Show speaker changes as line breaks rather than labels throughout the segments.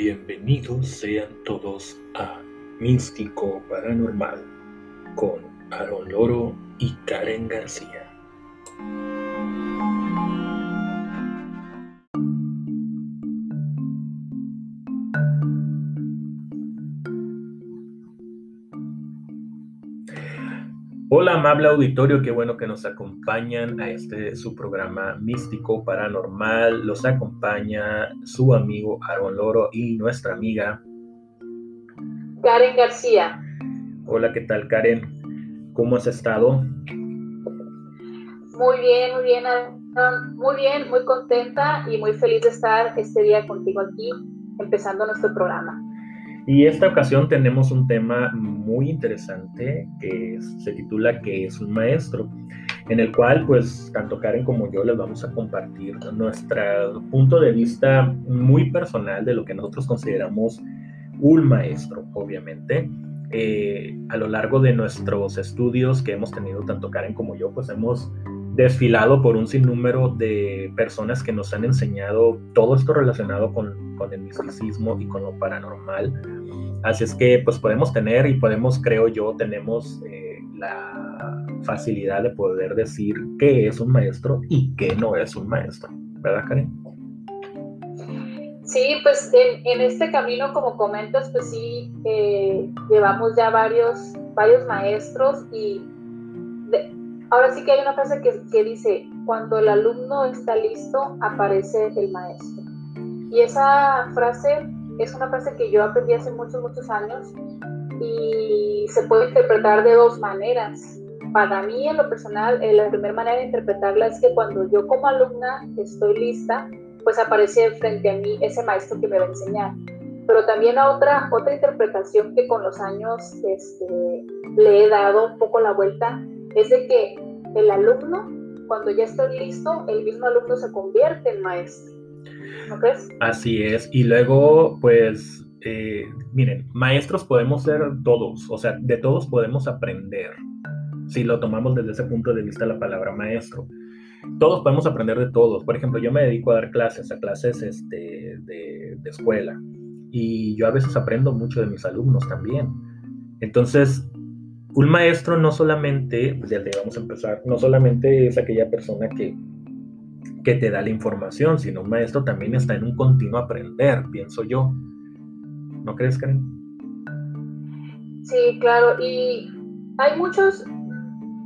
Bienvenidos sean todos a Místico Paranormal con Aaron Loro y Karen García. Amable auditorio, qué bueno que nos acompañan a este su programa místico paranormal. Los acompaña su amigo Aaron Loro y nuestra amiga
Karen García.
Hola, ¿qué tal Karen? ¿Cómo has estado?
Muy bien, muy bien, muy bien, muy contenta y muy feliz de estar este día contigo aquí, empezando nuestro programa.
Y esta ocasión tenemos un tema muy interesante que se titula ¿Qué es un maestro? En el cual, pues, tanto Karen como yo les vamos a compartir nuestro punto de vista muy personal de lo que nosotros consideramos un maestro, obviamente. Eh, a lo largo de nuestros estudios que hemos tenido, tanto Karen como yo, pues hemos desfilado por un sinnúmero de personas que nos han enseñado todo esto relacionado con, con el misticismo y con lo paranormal. Así es que pues podemos tener y podemos, creo yo, tenemos eh, la facilidad de poder decir qué es un maestro y qué no es un maestro, ¿verdad Karen?
Sí, pues en, este camino, como comentas, pues sí, eh, llevamos ya varios, varios maestros y Ahora sí que hay una frase que, dice, cuando el alumno está listo, aparece el maestro. Y esa frase es una frase que yo aprendí hace muchos, muchos años y se puede interpretar de dos maneras. Para mí, en lo personal, eh, la primera manera de interpretarla es que cuando yo como alumna estoy lista, pues aparece frente a mí ese maestro que me va a enseñar. Pero también otra, otra interpretación que con los años este, le he dado un poco la vuelta es de que el alumno, cuando ya está listo, el mismo alumno se convierte en maestro.
Así es. Y luego, pues, eh, miren, maestros podemos ser todos, o sea, de todos podemos aprender. Si lo tomamos desde ese punto de vista la palabra maestro. Todos podemos aprender de todos. Por ejemplo, yo me dedico a dar clases, a clases este, de, escuela. Y yo a veces aprendo mucho de mis alumnos también. Entonces, un maestro no solamente, pues ya vamos a empezar, no solamente es aquella persona que, que te da la información, sino un maestro también está en un continuo aprender, pienso yo. ¿No crees, Karen?
Sí, claro, y hay muchos,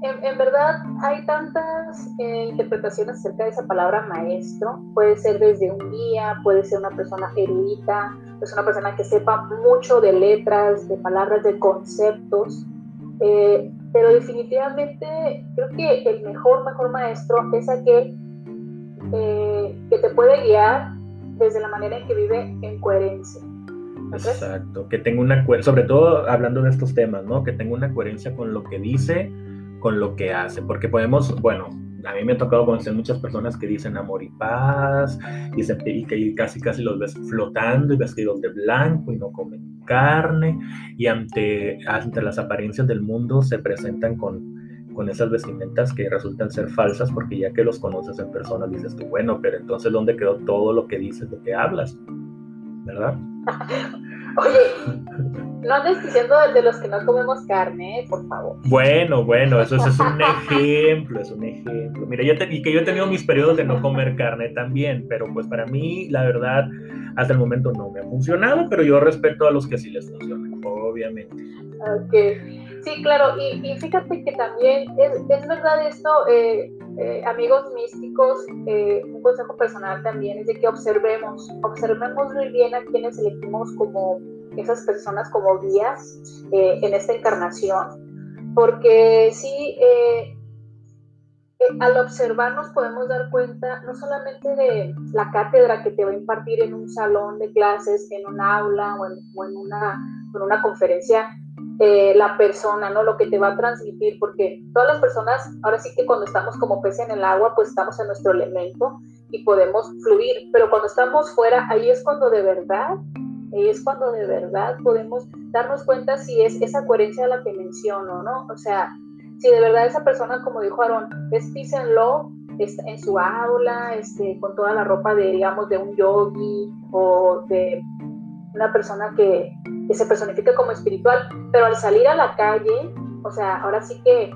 en, verdad hay tantas eh, interpretaciones acerca de esa palabra maestro. Puede ser desde un guía, puede ser una persona erudita, es una persona que sepa mucho de letras, de palabras, de conceptos. Eh, pero definitivamente creo que el mejor, mejor maestro es aquel eh, que te puede guiar desde la manera en que vive en coherencia.
Exacto, que tenga una sobre todo hablando de estos temas, ¿no? Que tenga una coherencia con lo que dice, con lo que hace, porque podemos, bueno, a mí me ha tocado conocer muchas personas que dicen amor y paz y, que casi casi los ves flotando y vestidos de blanco y no comen carne y ante, ante las apariencias del mundo se presentan con, con esas vestimentas que resultan ser falsas porque ya que los conoces en persona dices tú, bueno, pero entonces ¿dónde quedó todo lo que dices, lo que hablas? ¿Verdad?
Oye, no andes diciendo de los que no comemos carne, ¿eh? por favor.
Bueno, bueno, eso, es un ejemplo, es un ejemplo. Mira, yo y que yo he tenido mis periodos de no comer carne también, pero pues para mí, la verdad, hasta el momento no me ha funcionado, pero yo respeto a los que sí les funcionan, obviamente.
Ok, sí, claro, y, fíjate que también es, es verdad esto, eh, eh, amigos místicos, eh, un consejo personal también es de que observemos, observemos muy bien a quienes elegimos como esas personas como guías en esta encarnación, porque sí, al observarnos podemos dar cuenta no solamente de la cátedra que te va a impartir en un salón de clases, en un aula o en, una, en una conferencia, eh, la persona, ¿no? Lo que te va a transmitir, porque todas las personas, ahora sí que cuando estamos como pez en el agua, pues estamos en nuestro elemento y podemos fluir, pero cuando estamos fuera, ahí es cuando de verdad, ahí es cuando de verdad podemos darnos cuenta si es esa coherencia a la que menciono, ¿no? O sea, si de verdad esa persona, como dijo Aaron, es peace and está en su aula, este, con toda la ropa de, digamos, de un yogi o de una persona que, se personifica como espiritual, pero al salir a la calle, o sea, ahora sí que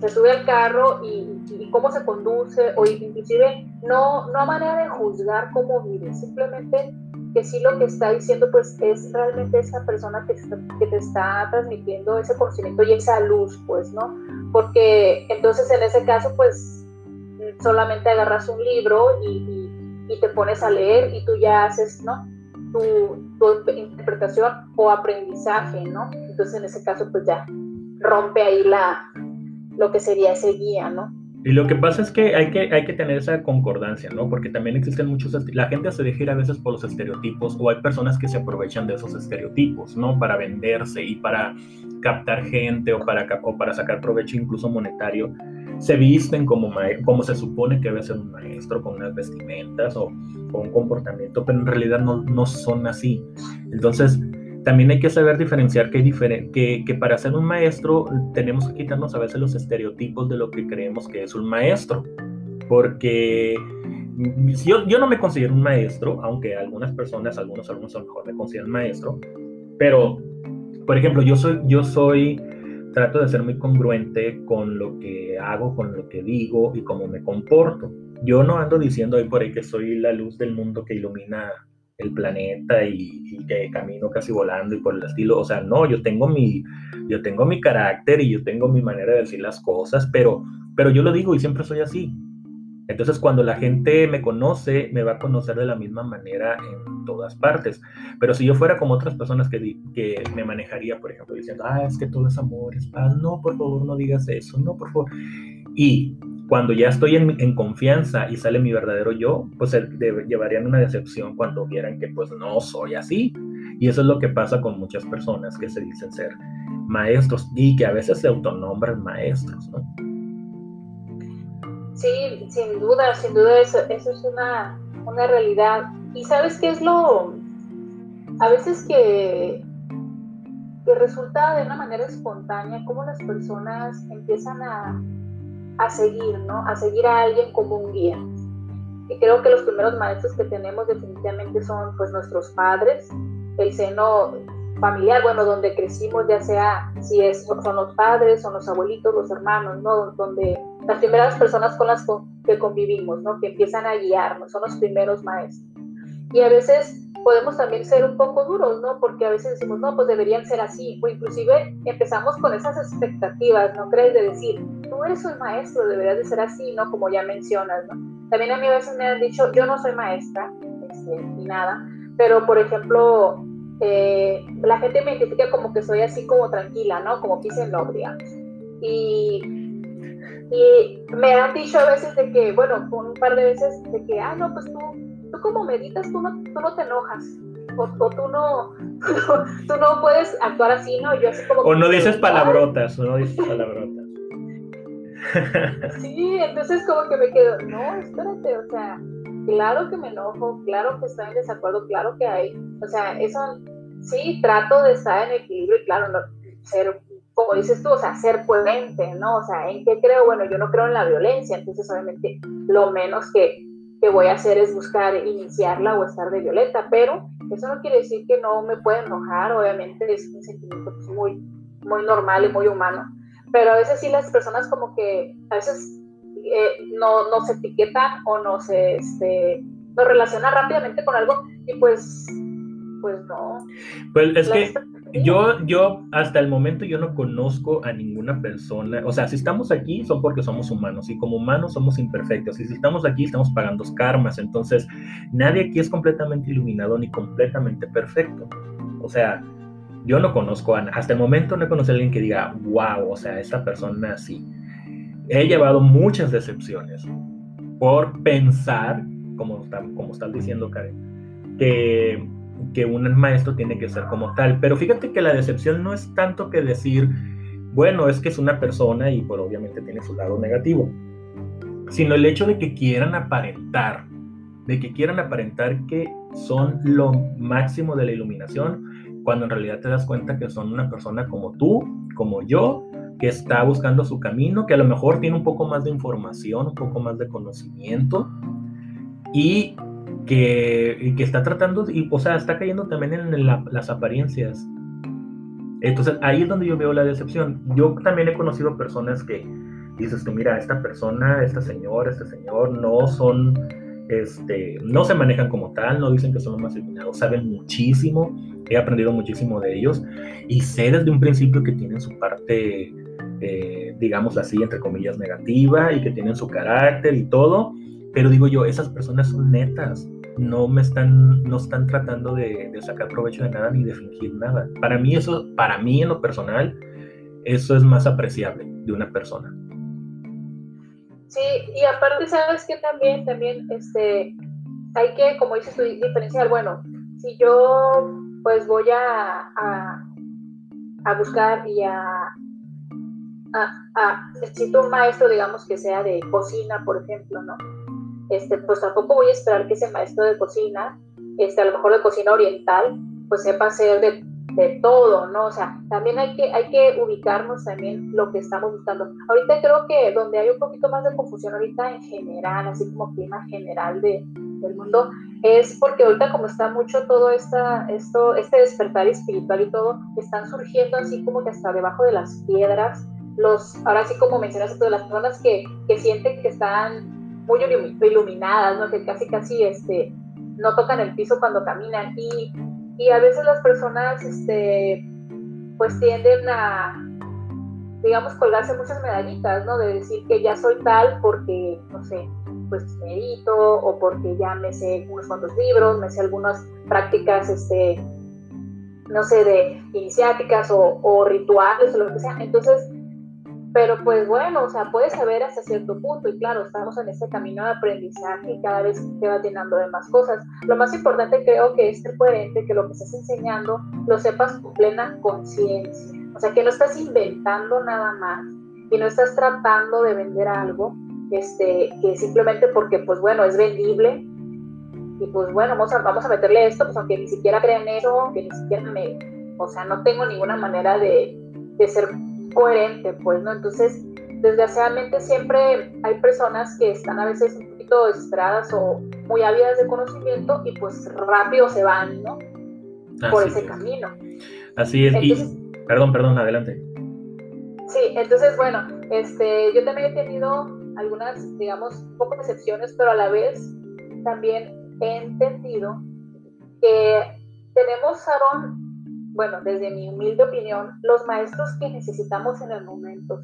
se sube al carro y, cómo se conduce, o inclusive no, no a manera de juzgar cómo vive, simplemente que sí lo que está diciendo pues es realmente esa persona que, que te está transmitiendo ese conocimiento y esa luz, pues, ¿no? Porque entonces en ese caso pues solamente agarras un libro y, te pones a leer y tú ya haces, ¿no? Tu, interpretación o aprendizaje, ¿no? Entonces en ese caso pues ya rompe ahí la, lo que sería ese guía, ¿no?
Y lo que pasa es que hay que, hay que tener esa concordancia, ¿no? Porque también existen muchos, la gente se deja ir a veces por los estereotipos o hay personas que se aprovechan de esos estereotipos, ¿no? Para venderse y para captar gente o para, o para sacar provecho incluso monetario. Se visten como, como se supone que debe ser un maestro, con unas vestimentas o con un comportamiento, pero en realidad no, no son así. Entonces, también hay que saber diferenciar que, que, que, para ser un maestro tenemos que quitarnos a veces los estereotipos de lo que creemos que es un maestro. Porque yo, yo no me considero un maestro, aunque algunas personas, algunos alumnos a lo mejor me consideran maestro. Pero, por ejemplo, yo soy, yo soy, trato de ser muy congruente con lo que hago, con lo que digo y cómo me comporto. Yo no ando diciendo ahí por ahí que soy la luz del mundo que ilumina el planeta y, que camino casi volando y por el estilo. O sea, no, yo tengo mi, yo tengo mi carácter y yo tengo mi manera de decir las cosas, pero, pero yo lo digo y siempre soy así. Entonces, cuando la gente me conoce, me va a conocer de la misma manera en todas partes. Pero si yo fuera como otras personas que, que me manejaría, por ejemplo, diciendo, ah, es que todo es amor, es paz, no, por favor, no digas eso, no, por favor. Y cuando ya estoy en, confianza y sale mi verdadero yo, pues llevarían una decepción cuando vieran que pues no soy así. Y eso es lo que pasa con muchas personas que se dicen ser maestros y que a veces se autonombran maestros, ¿no?
Sí, sin duda, sin duda eso, eso es una, una realidad. Y sabes qué es lo, a veces que, que resulta de una manera espontánea, cómo las personas empiezan a, a seguir, ¿no? A seguir a alguien como un guía. Y creo que los primeros maestros que tenemos definitivamente son pues nuestros padres, el seno familiar, bueno, donde crecimos, ya sea si es, son los padres, son los abuelitos, los hermanos, ¿no? Donde las primeras personas con las que convivimos, ¿no? Que empiezan a guiarnos, son los primeros maestros. Y a veces podemos también ser un poco duros, ¿no? Porque a veces decimos, no, pues deberían ser así, o inclusive empezamos con esas expectativas, ¿no crees? De decir, tú eres un maestro, deberías de ser así, ¿no? Como ya mencionas, ¿no? También a mí a veces me han dicho, yo no soy maestra, este, ni nada, pero por ejemplo, eh, la gente me identifica como que soy así como tranquila, ¿no? Como peace and love, Y, y me han dicho a veces de que, bueno, un par de veces de que, ah, no, pues tú tú como meditas, tú no, tú no te enojas. O, tú, no, tú no puedes actuar así, ¿no? Yo así como...
O no dices palabrotas, o no dices palabrotas.
Sí, entonces como que me quedo, no, espérate, o sea, claro que me enojo, claro que estoy en desacuerdo, claro que hay, o sea, eso sí, trato de estar en equilibrio y claro, no, ser, como dices tú, o sea, ser coherente, ¿no? O sea, ¿en qué creo? Bueno, yo no creo en la violencia, entonces obviamente lo menos que que voy a hacer es buscar iniciarla o estar de violeta, pero eso no quiere decir que no me pueda enojar, obviamente es un sentimiento pues, muy, muy normal y muy humano, pero a veces sí las personas como que a veces eh, no, no, se etiquetan o no se este, relacionan rápidamente con algo y pues, pues no.
Pues es que yo, yo, hasta el momento, yo no conozco a ninguna persona. O sea, si estamos aquí son porque somos humanos y como humanos somos imperfectos. Y si estamos aquí, estamos pagando karmas. Entonces, nadie aquí es completamente iluminado ni completamente perfecto. O sea, yo no conozco a, hasta el momento no he conocido a alguien que diga, wow, o sea, esta persona así. He llevado muchas decepciones por pensar, como, como estás diciendo, Karen, que que un maestro tiene que ser como tal. Pero fíjate que la decepción no es tanto que decir, bueno, es que es una persona y por obviamente tiene su lado negativo, sino el hecho de que quieran aparentar, de que quieran aparentar que son lo máximo de la iluminación, cuando en realidad te das cuenta que son una persona como tú, como yo, que está buscando su camino, que a lo mejor tiene un poco más de información, un poco más de conocimiento y que, que está tratando, y, o sea, está cayendo también en las apariencias. Entonces ahí es donde yo veo la decepción. Yo también he conocido personas que dices que mira, esta persona, esta señora, este señor no son, este, no se manejan como tal, no dicen que son los más iluminados, saben muchísimo, he aprendido muchísimo de ellos y sé desde un principio que tienen su parte, eh, digamos así, entre comillas, negativa y que tienen su carácter y todo, pero digo yo, esas personas son netas, no me están, no están tratando de, sacar provecho de nada ni de fingir nada. Para mí eso, para mí en lo personal, eso es más apreciable de una persona.
Sí, y aparte, ¿sabes que También, también, este, hay que, como dices tú, diferenciar, bueno, si yo, pues voy a, a, buscar y a, a, necesito un maestro, digamos, que sea de cocina, por ejemplo, ¿no? Este, pues tampoco voy a esperar que ese maestro de cocina, este, a lo mejor de cocina oriental, pues sepa hacer de de todo, ¿no? O sea, también hay que, hay que ubicarnos también lo que estamos buscando. Ahorita creo que donde hay un poquito más de confusión ahorita en general, así como clima general de, del mundo, es porque ahorita como está mucho todo esta, esto, este despertar espiritual y todo, están surgiendo así como que hasta debajo de las piedras, los, ahora sí como mencionaste, todas las personas que, que sienten que están muy iluminadas, ¿no? Que casi casi este, no tocan el piso cuando caminan y y a veces las personas este, pues tienden a, digamos, colgarse muchas medallitas, ¿no? De decir que ya soy tal porque, no sé, pues medito o porque ya me sé unos cuantos libros, me sé algunas prácticas, este, no sé, de iniciáticas o, o rituales o lo que sea. Entonces, pero pues bueno, o sea, puedes saber hasta cierto punto y claro, estamos en este camino de aprendizaje y cada vez te va llenando de más cosas. Lo más importante creo que es ser coherente, que lo que estás enseñando lo sepas con plena conciencia. O sea, que no estás inventando nada más y no estás tratando de vender algo este, que simplemente porque, pues bueno, es vendible y pues bueno, vamos a, vamos a meterle esto, pues aunque ni siquiera crean eso, que ni siquiera me, o sea, no tengo ninguna manera de, de ser coherente, pues, ¿no? Entonces, desgraciadamente siempre hay personas que están a veces un poquito desesperadas o muy ávidas de conocimiento y pues rápido se van, ¿no? Por ese camino.
Así es. y, perdón, perdón, adelante.
Sí, entonces, bueno, este, yo también he tenido algunas, digamos, un poco de excepciones, pero a la vez también he entendido que tenemos, Aaron, bueno, desde mi humilde opinión, los maestros que necesitamos en el momento.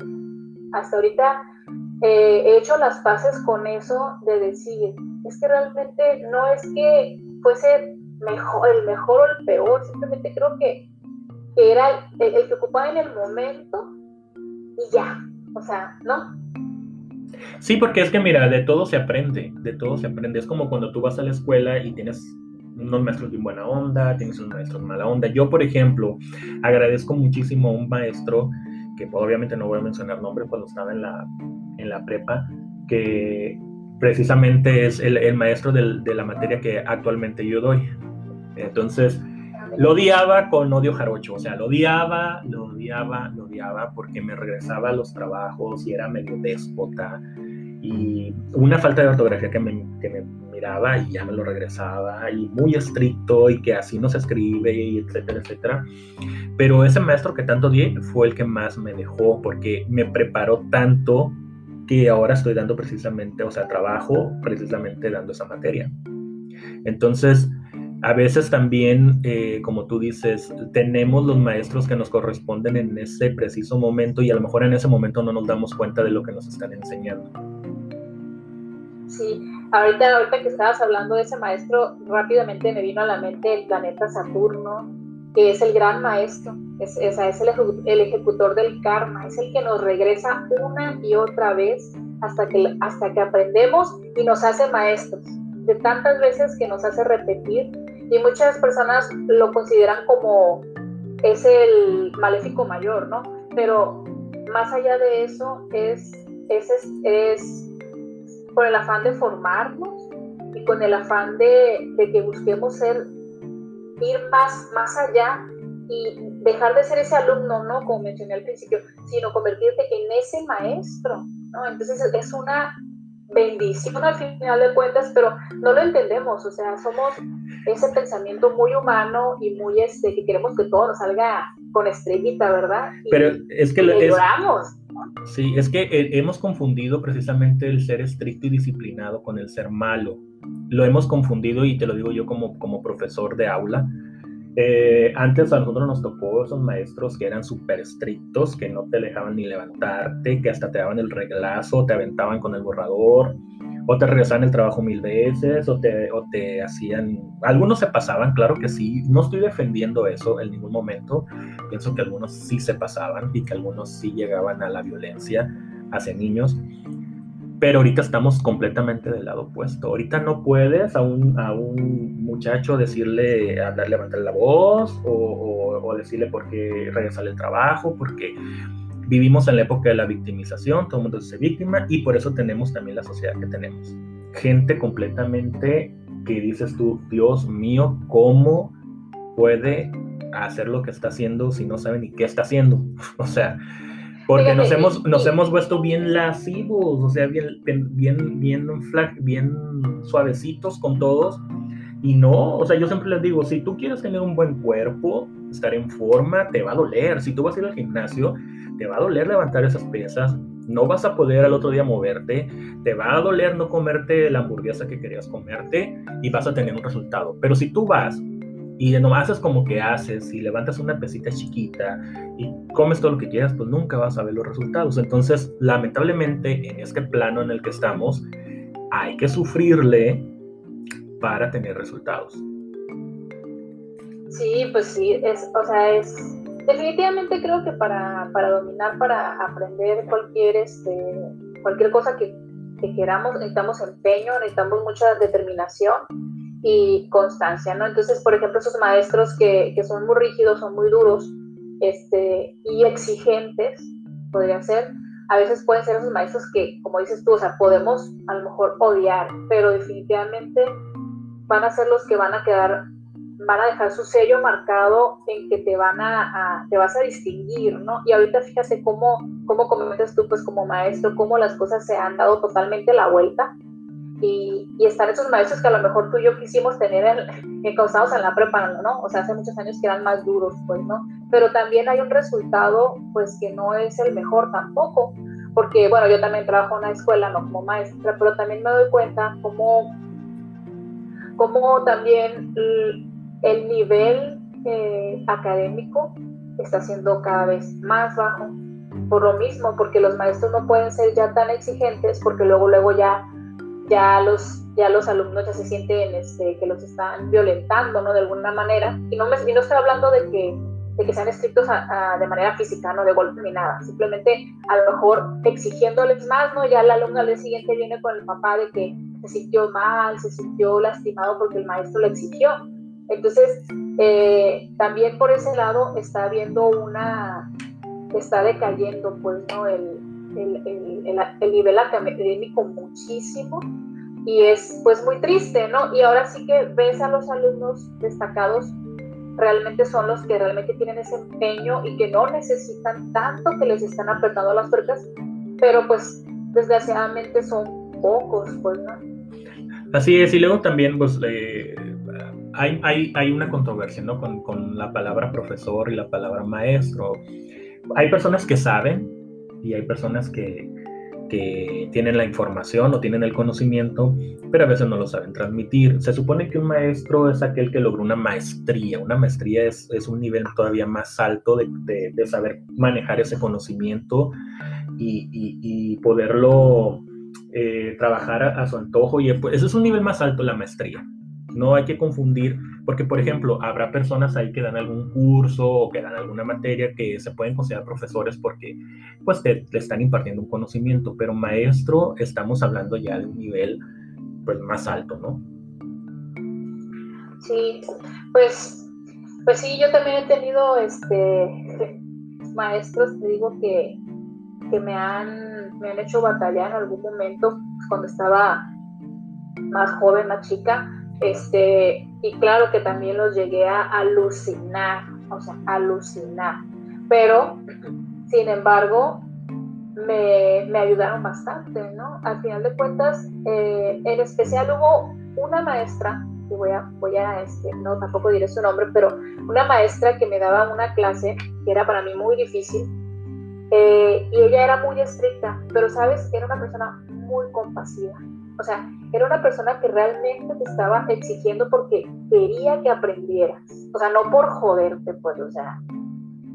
Hasta ahorita eh, he hecho las paces con eso de decir, es que realmente no es que fuese mejor, el mejor o el peor, simplemente creo que, era el, el que ocupaba en el momento y ya, o sea, ¿no?
Sí, porque es que mira, de todo se aprende, de todo se aprende. Es como cuando tú vas a la escuela y tienes unos maestros de buena onda, tienes unos maestros mala onda. Yo, por ejemplo, agradezco muchísimo a un maestro, que obviamente no voy a mencionar nombre cuando estaba en la, en la prepa, que precisamente es el, el maestro del, de la materia que actualmente yo doy. Entonces, lo odiaba con odio jarocho, o sea, lo odiaba, lo odiaba, lo odiaba porque me regresaba a los trabajos y era medio déspota y una falta de ortografía que me, que me miraba y ya me lo regresaba y muy estricto y que así no se escribe y etcétera, etcétera. Pero ese maestro que tanto di fue el que más me dejó porque me preparó tanto que ahora estoy dando precisamente, o sea, trabajo precisamente dando esa materia. Entonces, a veces también, eh, como tú dices, tenemos los maestros que nos corresponden en ese preciso momento y a lo mejor en ese momento no nos damos cuenta de lo que nos están enseñando.
Sí, ahorita, ahorita que estabas hablando de ese maestro, rápidamente me vino a la mente el planeta Saturno, que es el gran maestro, es, es, es el, el, ejecutor del karma, es el que nos regresa una y otra vez hasta que, hasta que aprendemos y nos hace maestros, de tantas veces que nos hace repetir y muchas personas lo consideran como es el maléfico mayor, ¿no? Pero más allá de eso es, es, es con el afán de formarnos y con el afán de, que busquemos ser, ir más, más allá y dejar de ser ese alumno, ¿no? Como mencioné al principio, sino convertirte en ese maestro, ¿no? Entonces es una, bendición al final de cuentas, pero no lo entendemos, o sea, somos ese pensamiento muy humano y muy este, que queremos que todo nos salga con estrellita, ¿verdad?
pero es que
lo
Sí, es que eh, hemos confundido precisamente el ser estricto y disciplinado con el ser malo. Lo hemos confundido y te lo digo yo como, como profesor de aula eh, antes a nosotros nos tocó esos maestros que eran súper estrictos, que no te dejaban ni levantarte, que hasta te daban el reglazo, te aventaban con el borrador, o te regresaban el trabajo mil veces, o te, o te hacían... Algunos se pasaban, claro que sí, no estoy defendiendo eso en ningún momento, pienso que algunos sí se pasaban y que algunos sí llegaban a la violencia hacia niños, pero ahorita estamos completamente del lado opuesto. Ahorita no puedes a un, a un muchacho decirle, hablar, levantar la voz o, o, decirle por qué regresar el trabajo, porque vivimos en la época de la victimización, todo el mundo es víctima y por eso tenemos también la sociedad que tenemos. Gente completamente que dices tú, Dios mío, ¿cómo puede hacer lo que está haciendo si no sabe ni qué está haciendo? o sea, porque nos hemos, nos hemos puesto bien lascivos, o sea, bien, bien, bien, bien suavecitos con todos. Y no, o sea, yo siempre les digo, si tú quieres tener un buen cuerpo, estar en forma, te va a doler. Si tú vas a ir al gimnasio, te va a doler levantar esas pesas, no vas a poder al otro día moverte, te va a doler no comerte la hamburguesa que querías comerte y vas a tener un resultado. Pero si tú vas y no haces como que haces y levantas una pesita chiquita y comes todo lo que quieras, pues nunca vas a ver los resultados. Entonces, lamentablemente, en este plano en el que estamos, hay que sufrirle para tener resultados.
Sí, pues sí, es, o sea, es definitivamente creo que para, para dominar, para aprender cualquier, este, cualquier cosa que, que queramos, necesitamos empeño, necesitamos mucha determinación y constancia, ¿no? Entonces, por ejemplo, esos maestros que, que son muy rígidos, son muy duros este, y exigentes, podría ser, a veces pueden ser esos maestros que, como dices tú, o sea, podemos a lo mejor odiar, pero definitivamente van a ser los que van a quedar, van a dejar su sello marcado en que te van a, te vas a distinguir, ¿no? Y ahorita fíjate cómo, cómo comentas tú, pues como maestro, cómo las cosas se han dado totalmente la vuelta y, y, están esos maestros que a lo mejor tú y yo quisimos tener en, en causados en la prepa, ¿no? O sea, hace muchos años que eran más duros, pues, ¿no? Pero también hay un resultado, pues, que no es el mejor tampoco, porque, bueno, yo también trabajo en una escuela, no como maestra, pero también me doy cuenta cómo, cómo también el nivel eh, académico está siendo cada vez más bajo, por lo mismo, porque los maestros no pueden ser ya tan exigentes, porque luego, luego ya ya los, ya los alumnos ya se sienten este, que los están violentando, ¿no? De alguna manera. Y no, me, y no estoy hablando de que, de que sean estrictos de manera física, no de golpe ni nada. Simplemente a lo mejor exigiéndoles más, ¿no? Ya el alumno al día siguiente viene con el papá de que se sintió mal, se sintió lastimado porque el maestro le exigió. Entonces, eh, también por ese lado está habiendo una, está decayendo, pues, ¿no? El, el, el, el, nivel académico muchísimo y es pues muy triste, ¿no? Y ahora sí que ves a los alumnos destacados, realmente son los que realmente tienen ese empeño y que no necesitan tanto que les están apretando las puertas, pero pues desgraciadamente son pocos, pues, ¿no?
Así es, y luego también pues eh, hay, una controversia, ¿no? Con, la palabra profesor y la palabra maestro. Hay personas que saben y hay personas que, tienen la información o tienen el conocimiento, pero a veces no lo saben transmitir. Se supone que un maestro es aquel que logró una maestría. Una maestría es, un nivel todavía más alto de, saber manejar ese conocimiento y, poderlo eh, trabajar a, su antojo. Y ese es un nivel más alto, la maestría. No hay que confundir, porque por ejemplo, habrá personas ahí que dan algún curso o que dan alguna materia que se pueden considerar profesores porque pues te, están impartiendo un conocimiento, pero maestro estamos hablando ya de un nivel pues más alto, ¿no?
Sí, pues, pues sí, yo también he tenido este maestros, te digo que, que me han, me han hecho batallar en algún momento cuando estaba más joven, más chica, este, y claro que también los llegué a alucinar, o sea, alucinar. Pero, sin embargo, me, me, ayudaron bastante, ¿no? Al final de cuentas, eh, en especial hubo una maestra, y voy a, voy a este, no tampoco diré su nombre, pero una maestra que me daba una clase que era para mí muy difícil, eh, y ella era muy estricta, pero sabes, era una persona muy compasiva. O sea, era una persona que realmente te estaba exigiendo porque quería que aprendieras. O sea, no por joderte, pues, o sea,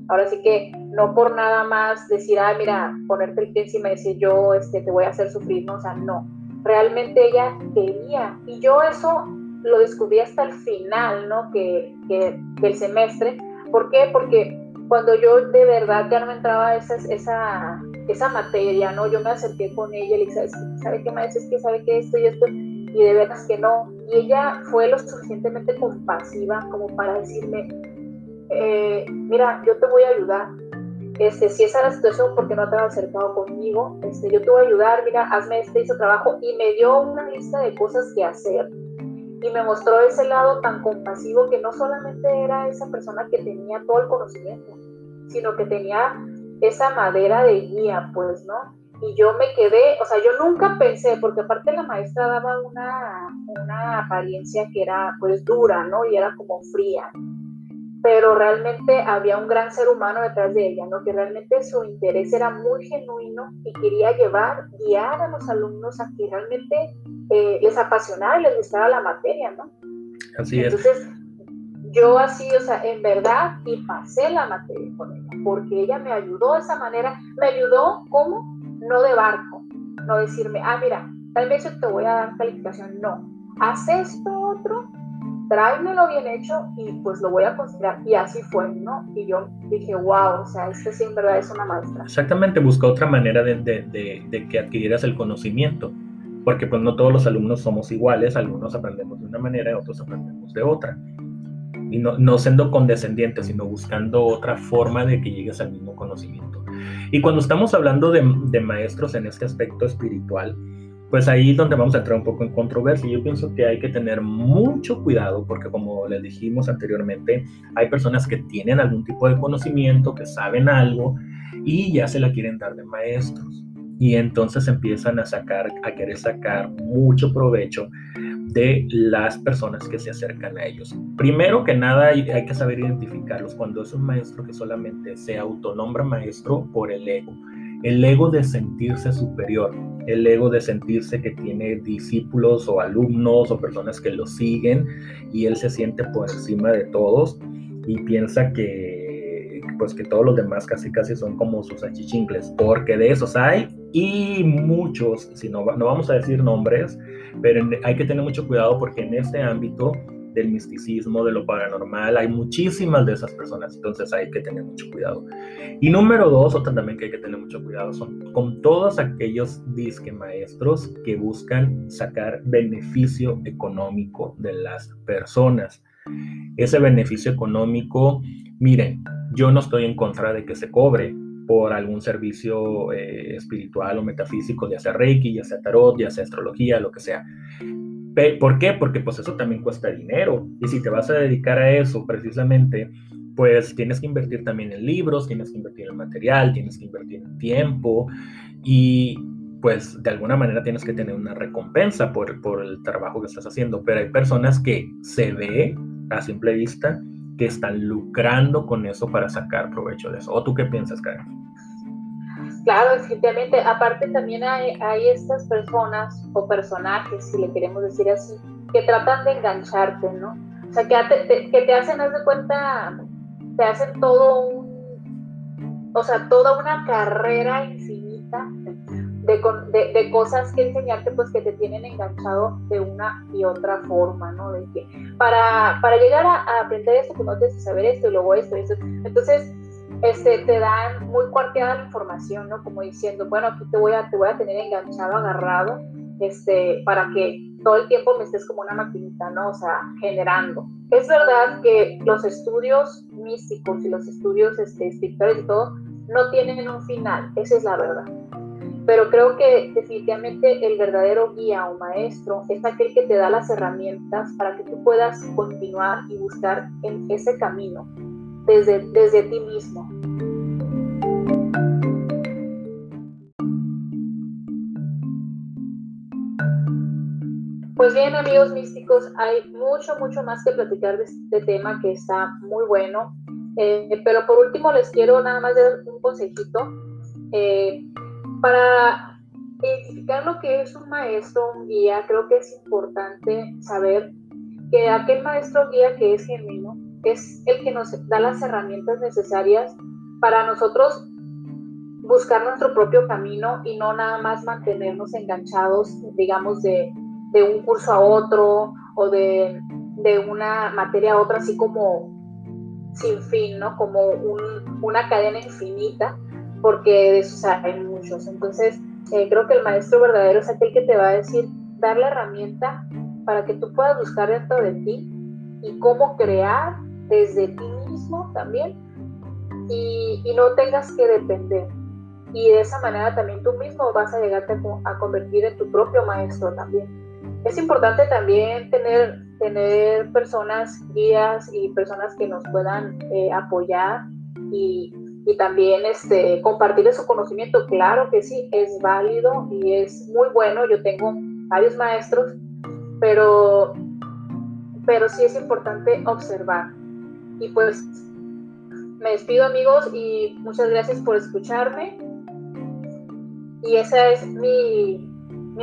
ahora sí que no por nada más decir, ah, mira, ponerte el pie encima y decir yo este, te voy a hacer sufrir, no, o sea, no. Realmente ella quería. Y yo eso lo descubrí hasta el final, ¿no? Que, que del semestre. ¿Por qué? Porque cuando yo de verdad ya no me entraba esa, esa, esa materia, ¿no? Yo me acerqué con ella y le dije, ¿sabe qué maestra? Es que sabe que esto y esto, y de veras que no. Y ella fue lo suficientemente compasiva como para decirme, eh, mira, yo te voy a ayudar. Este, si esa es la situación, porque no te has acercado conmigo? Este, yo te voy a ayudar, mira, hazme este, ese trabajo. Y me dio una lista de cosas que hacer y me mostró ese lado tan compasivo que no solamente era esa persona que tenía todo el conocimiento, sino que tenía esa madera de guía, pues, ¿no? Y yo me quedé, o sea, yo nunca pensé, porque aparte la maestra daba una, una apariencia que era pues dura, ¿no? Y era como fría pero realmente había un gran ser humano detrás de ella, ¿no? que realmente su interés era muy genuino y quería llevar, guiar a los alumnos a que realmente eh, les apasionara y les gustara la materia, ¿no?
Así es.
Entonces, yo así, o sea, en verdad, y pasé la materia con ella, porque ella me ayudó de esa manera, me ayudó como, no de barco, no decirme, ah, mira, tal vez yo te voy a dar calificación, no, haz esto otro tráemelo bien hecho y pues lo voy a considerar. Y así fue, ¿no? Y yo dije, wow, o sea, este sí en verdad es una maestra.
Exactamente, busca otra manera de, de, de, que adquirieras el conocimiento, porque pues no todos los alumnos somos iguales, algunos aprendemos de una manera y otros aprendemos de otra. Y no, no siendo condescendientes, sino buscando otra forma de que llegues al mismo conocimiento. Y cuando estamos hablando de, de maestros en este aspecto espiritual, pues ahí es donde vamos a entrar un poco en controversia. Yo pienso que hay que tener mucho cuidado porque como les dijimos anteriormente, hay personas que tienen algún tipo de conocimiento, que saben algo y ya se la quieren dar de maestros. Y entonces empiezan a sacar, a querer sacar mucho provecho de las personas que se acercan a ellos. Primero que nada hay, que saber identificarlos cuando es un maestro que solamente se autonombra maestro por el ego el ego de sentirse superior, el ego de sentirse que tiene discípulos o alumnos o personas que lo siguen y él se siente por encima de todos y piensa que pues que todos los demás casi casi son como sus achichincles, porque de esos hay y muchos, si no, no vamos a decir nombres, pero hay que tener mucho cuidado porque en este ámbito del misticismo, de lo paranormal. Hay muchísimas de esas personas, entonces hay que tener mucho cuidado. Y número dos, otra también que hay que tener mucho cuidado, son con todos aquellos disque maestros que buscan sacar beneficio económico de las personas. Ese beneficio económico, miren, yo no estoy en contra de que se cobre por algún servicio eh, espiritual o metafísico, ya sea Reiki, ya sea Tarot, ya sea astrología, lo que sea. ¿Por qué? Porque pues eso también cuesta dinero. Y si te vas a dedicar a eso precisamente, pues tienes que invertir también en libros, tienes que invertir en material, tienes que invertir en tiempo y pues de alguna manera tienes que tener una recompensa por, por el trabajo que estás haciendo. Pero hay personas que se ve a simple vista que están lucrando con eso para sacar provecho de eso. ¿O tú qué piensas, Karen?
Claro, definitivamente. Aparte también hay, estas personas o personajes, si le queremos decir así, que tratan de engancharte, ¿no? O sea, que te, que te hacen, haz de cuenta, te hacen todo un, o sea, toda una carrera infinita de, cosas que enseñarte, pues que te tienen enganchado de una y otra forma, ¿no? De que para, para llegar a, aprender esto, pues no tienes que saber esto y luego esto y. Entonces, este, te dan muy cuarteada la información, ¿no? Como diciendo, bueno, aquí te voy a, te voy a tener enganchado, agarrado, este, para que todo el tiempo me estés como una maquinita, ¿no? O sea, generando. Es verdad que los estudios místicos y los estudios este, espirituales y todo no tienen un final, esa es la verdad. Pero creo que definitivamente el verdadero guía o maestro es aquel que te da las herramientas para que tú puedas continuar y buscar en ese camino desde, desde ti mismo. Pues bien, amigos místicos, hay mucho, mucho más que platicar de este tema que está muy bueno. Eh, pero por último les quiero nada más dar un consejito. Eh, para identificar lo que es un maestro, un guía. Creo que es importante saber que aquel maestro guía que es genuino es el que nos da las herramientas necesarias para nosotros buscar nuestro propio camino y no nada más mantenernos enganchados, digamos, de, un curso a otro o de, una materia a otra, así como sin fin, ¿no? Como una cadena infinita, porque de eso hay muchos. Entonces, eh, creo que el maestro verdadero es aquel que te va a decir, dar la herramienta para que tú puedas buscar dentro de ti y cómo crear desde ti mismo también y, no tengas que depender. Y de esa manera también tú mismo vas a llegarte a, convertir en tu propio maestro también. Es importante también tener, tener personas, guías y personas que nos puedan eh, apoyar y, y también este, compartir su conocimiento. Claro que sí, es válido y es muy bueno. Yo tengo varios maestros, pero, pero sí es importante observar. Y pues me despido amigos y muchas gracias por escucharme. Y esa es mi,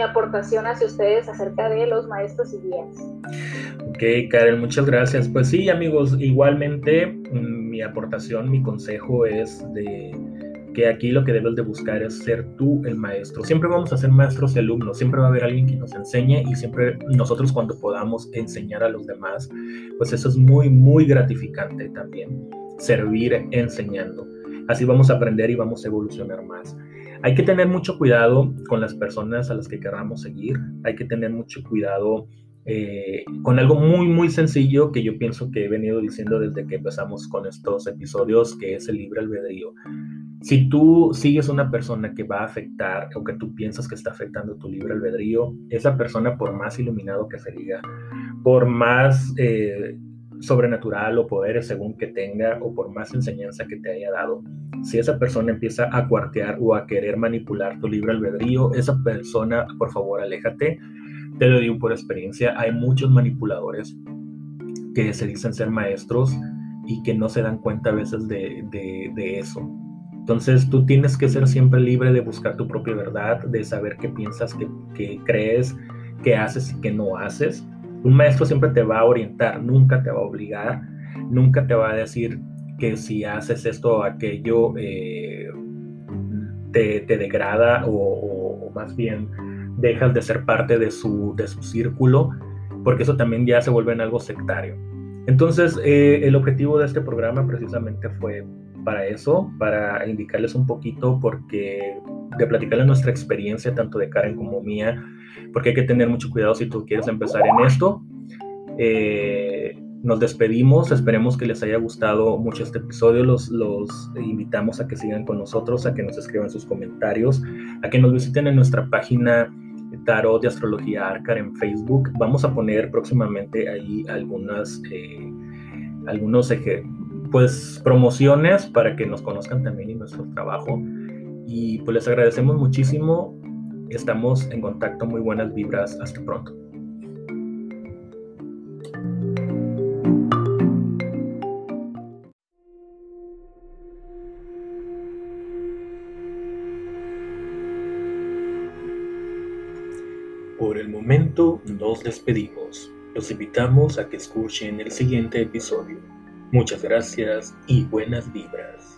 aportación hacia ustedes acerca de los maestros y guías.
Ok, Karen, muchas gracias. Pues sí, amigos, igualmente mm, mi aportación, mi consejo es de que aquí lo que debes de buscar es ser tú el maestro. Siempre vamos a ser maestros y alumnos, siempre va a haber alguien que nos enseñe y siempre nosotros cuando podamos enseñar a los demás, pues eso es muy, muy gratificante también, servir enseñando. Así vamos a aprender y vamos a evolucionar más. Hay que tener mucho cuidado con las personas a las que queramos seguir, hay que tener mucho cuidado eh, con algo muy, muy sencillo que yo pienso que he venido diciendo desde que empezamos con estos episodios, que es el libre albedrío. Si tú sigues una persona que va a afectar o que tú piensas que está afectando tu libre albedrío, esa persona, por más iluminado que se diga, por más eh, sobrenatural o poderes según que tenga o por más enseñanza que te haya dado, si esa persona empieza a cuartear o a querer manipular tu libre albedrío, esa persona, por favor, aléjate te lo digo por experiencia, hay muchos manipuladores que se dicen ser maestros y que no se dan cuenta a veces de, eso. Entonces tú tienes que ser siempre libre de buscar tu propia verdad, de saber qué piensas, qué, crees, qué haces y qué no haces. Un maestro siempre te va a orientar, nunca te va a obligar, nunca te va a decir que si haces esto o aquello eh, te, degrada o más bien dejas de ser parte de su, de su círculo, porque eso también ya se vuelve en algo sectario. Entonces, eh, el objetivo de este programa precisamente fue para eso, para indicarles un poquito, porque de platicarles nuestra experiencia, tanto de Karen como mía, porque hay que tener mucho cuidado si tú quieres empezar en esto. Eh, nos despedimos, esperemos que les haya gustado mucho este episodio, los, invitamos a que sigan con nosotros, a que nos escriban sus comentarios, a que nos visiten en nuestra página Tarot de Astrología Arcar en Facebook. Vamos a poner próximamente ahí algunas, eh, algunos pues, promociones para que nos conozcan también en nuestro trabajo. Y pues les agradecemos muchísimo. Estamos en contacto. Muy buenas vibras. Hasta pronto. Por el momento nos despedimos. Los invitamos a que escuchen el siguiente episodio. Muchas gracias y buenas vibras.